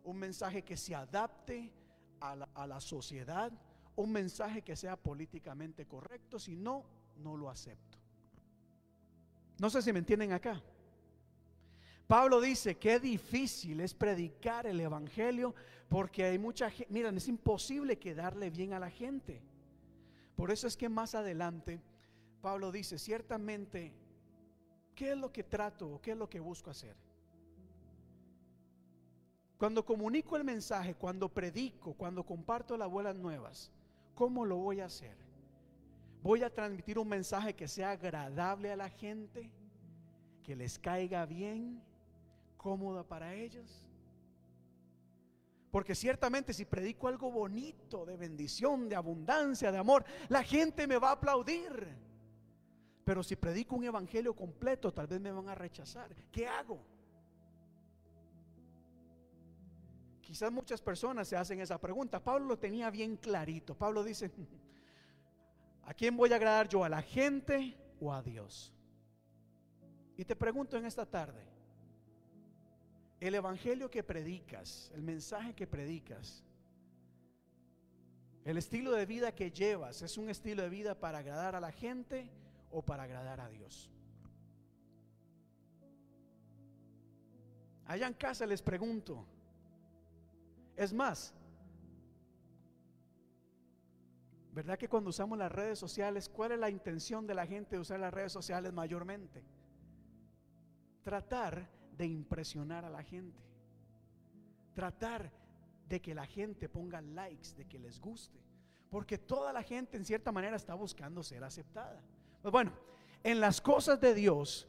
un mensaje que se adapte a la, a la sociedad, un mensaje que sea políticamente correcto, si no, no lo acepto. No sé si me entienden acá. Pablo dice que difícil es predicar el evangelio porque hay mucha gente, miren, es imposible quedarle bien a la gente. Por eso es que más adelante Pablo dice, ciertamente, ¿qué es lo que trato o qué es lo que busco hacer? Cuando comunico el mensaje, cuando predico, cuando comparto las buenas nuevas, ¿cómo lo voy a hacer? ¿Voy a transmitir un mensaje que sea agradable a la gente? ¿Que les caiga bien? ¿Cómoda para ellos? Porque ciertamente si predico algo bonito, de bendición, de abundancia, de amor, la gente me va a aplaudir. Pero si predico un evangelio completo, tal vez me van a rechazar. ¿Qué hago? Quizás muchas personas se hacen esa pregunta. Pablo lo tenía bien clarito. Pablo dice, ¿a quién voy a agradar yo? ¿A la gente o a Dios? Y te pregunto en esta tarde, el evangelio que predicas, el mensaje que predicas, el estilo de vida que llevas, ¿es un estilo de vida para agradar a la gente o para agradar a Dios? Allá en casa les pregunto, es más, ¿verdad que cuando usamos las redes sociales, cuál es la intención de la gente de usar las redes sociales mayormente? Tratar de impresionar a la gente. Tratar de que la gente ponga likes, de que les guste. Porque toda la gente en cierta manera está buscando ser aceptada. Pues bueno, en las cosas de Dios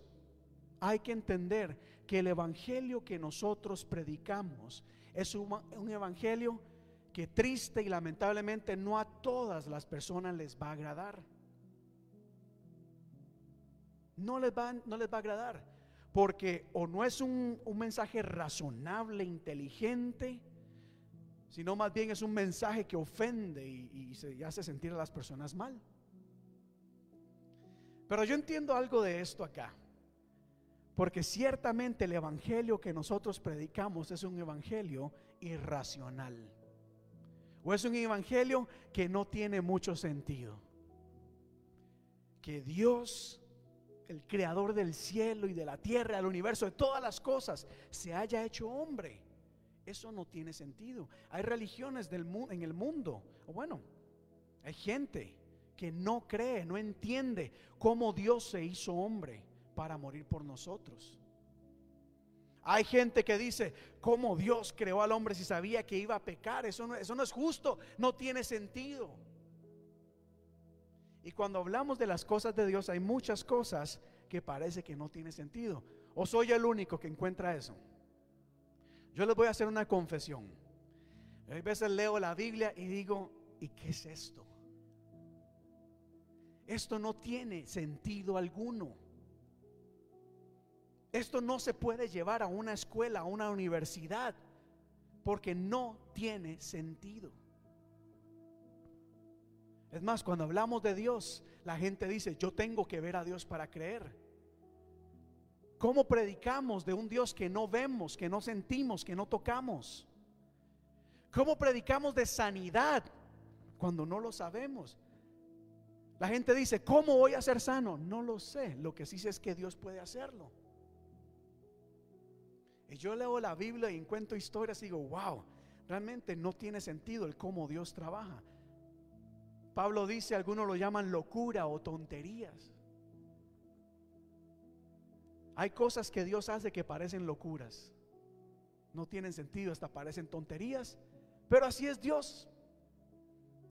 hay que entender que el evangelio que nosotros predicamos es un, evangelio que triste y lamentablemente no a todas las personas les va a agradar. No les va, no les va a agradar. Porque o no es un, un mensaje razonable, inteligente, sino más bien es un mensaje que ofende y, y se hace sentir a las personas mal. Pero yo entiendo algo de esto acá. Porque ciertamente el evangelio que nosotros predicamos es un evangelio irracional. O es un evangelio que no tiene mucho sentido. Que Dios, el creador del cielo y de la tierra, del universo, de todas las cosas, se haya hecho hombre. Eso no tiene sentido. Hay religiones en el mundo, bueno, hay gente que no cree, no entiende cómo Dios se hizo hombre para morir por nosotros. Hay gente que dice, ¿cómo Dios creó al hombre si sabía que iba a pecar? Eso no es justo, no tiene sentido. Y cuando hablamos de las cosas de Dios hay muchas cosas que parece que no tiene sentido. ¿O soy el único que encuentra eso? Yo les voy a hacer una confesión. A veces leo la Biblia y digo, ¿y qué es esto? Esto no tiene sentido alguno. Esto no se puede llevar a una escuela, a una universidad, porque no tiene sentido. Es más, cuando hablamos de Dios, la gente dice, yo tengo que ver a Dios para creer. ¿Cómo predicamos de un Dios que no vemos, que no sentimos, que no tocamos? ¿Cómo predicamos de sanidad cuando no lo sabemos? La gente dice, ¿cómo voy a ser sano? No lo sé. Lo que sí sé es que Dios puede hacerlo. Y yo leo la Biblia y encuentro historias y digo, wow, realmente no tiene sentido el cómo Dios trabaja. Pablo dice, algunos lo llaman locura o tonterías. Hay cosas que Dios hace que parecen locuras. No tienen sentido, hasta parecen tonterías. Pero así es Dios.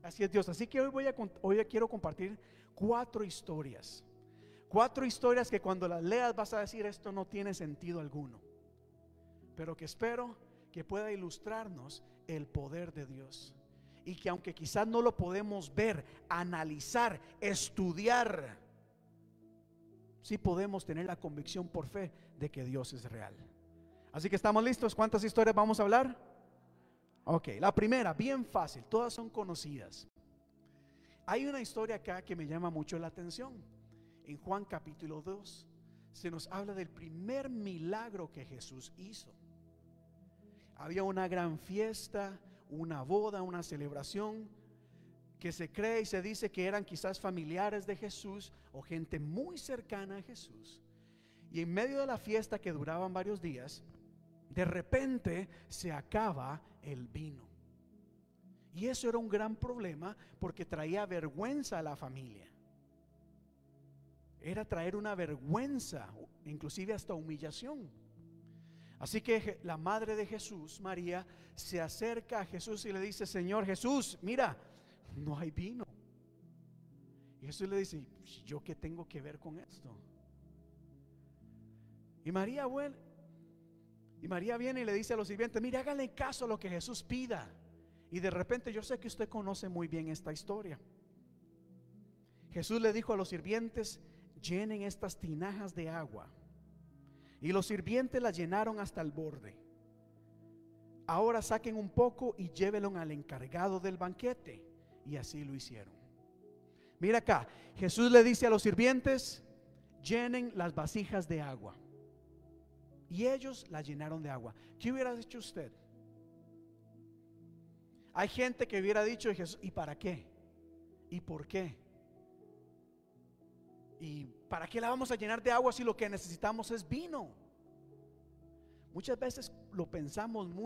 Así es Dios. Así que hoy, voy a, hoy quiero compartir cuatro historias. Cuatro historias que cuando las leas vas a decir esto no tiene sentido alguno. Pero que espero que pueda ilustrarnos el poder de Dios. Y que aunque quizás no lo podemos ver, analizar, estudiar, sí podemos tener la convicción por fe de que Dios es real. Así que estamos listos. ¿Cuántas historias vamos a hablar? Ok, la primera, bien fácil, todas son conocidas. Hay una historia acá que me llama mucho la atención. En Juan capítulo 2 se nos habla del primer milagro que Jesús hizo. Había una gran fiesta, una boda, una celebración que se cree y se dice que eran quizás familiares de Jesús o gente muy cercana a Jesús. Y en medio de la fiesta que duraban varios días, de repente se acaba el vino. Y eso era un gran problema porque traía vergüenza a la familia. Era traer una vergüenza, inclusive hasta humillación. Así que la madre de Jesús, María, se acerca a Jesús y le dice, Señor Jesús, mira, no hay vino. Y Jesús le dice, ¿yo qué tengo que ver con esto? Y María, bueno, y María viene y le dice a los sirvientes, mire, háganle caso a lo que Jesús pida. Y de repente yo sé que usted conoce muy bien esta historia. Jesús le dijo a los sirvientes, llenen estas tinajas de agua. Y los sirvientes la llenaron hasta el borde. Ahora saquen un poco y llévenlo al encargado del banquete. Y así lo hicieron. Mira acá, Jesús le dice a los sirvientes, llenen las vasijas de agua. Y ellos la llenaron de agua. ¿Qué hubiera dicho usted? Hay gente que hubiera dicho, Jesús, ¿y para qué? ¿Y por qué? ¿Y para qué la vamos a llenar de agua si lo que necesitamos es vino? Muchas veces lo pensamos mucho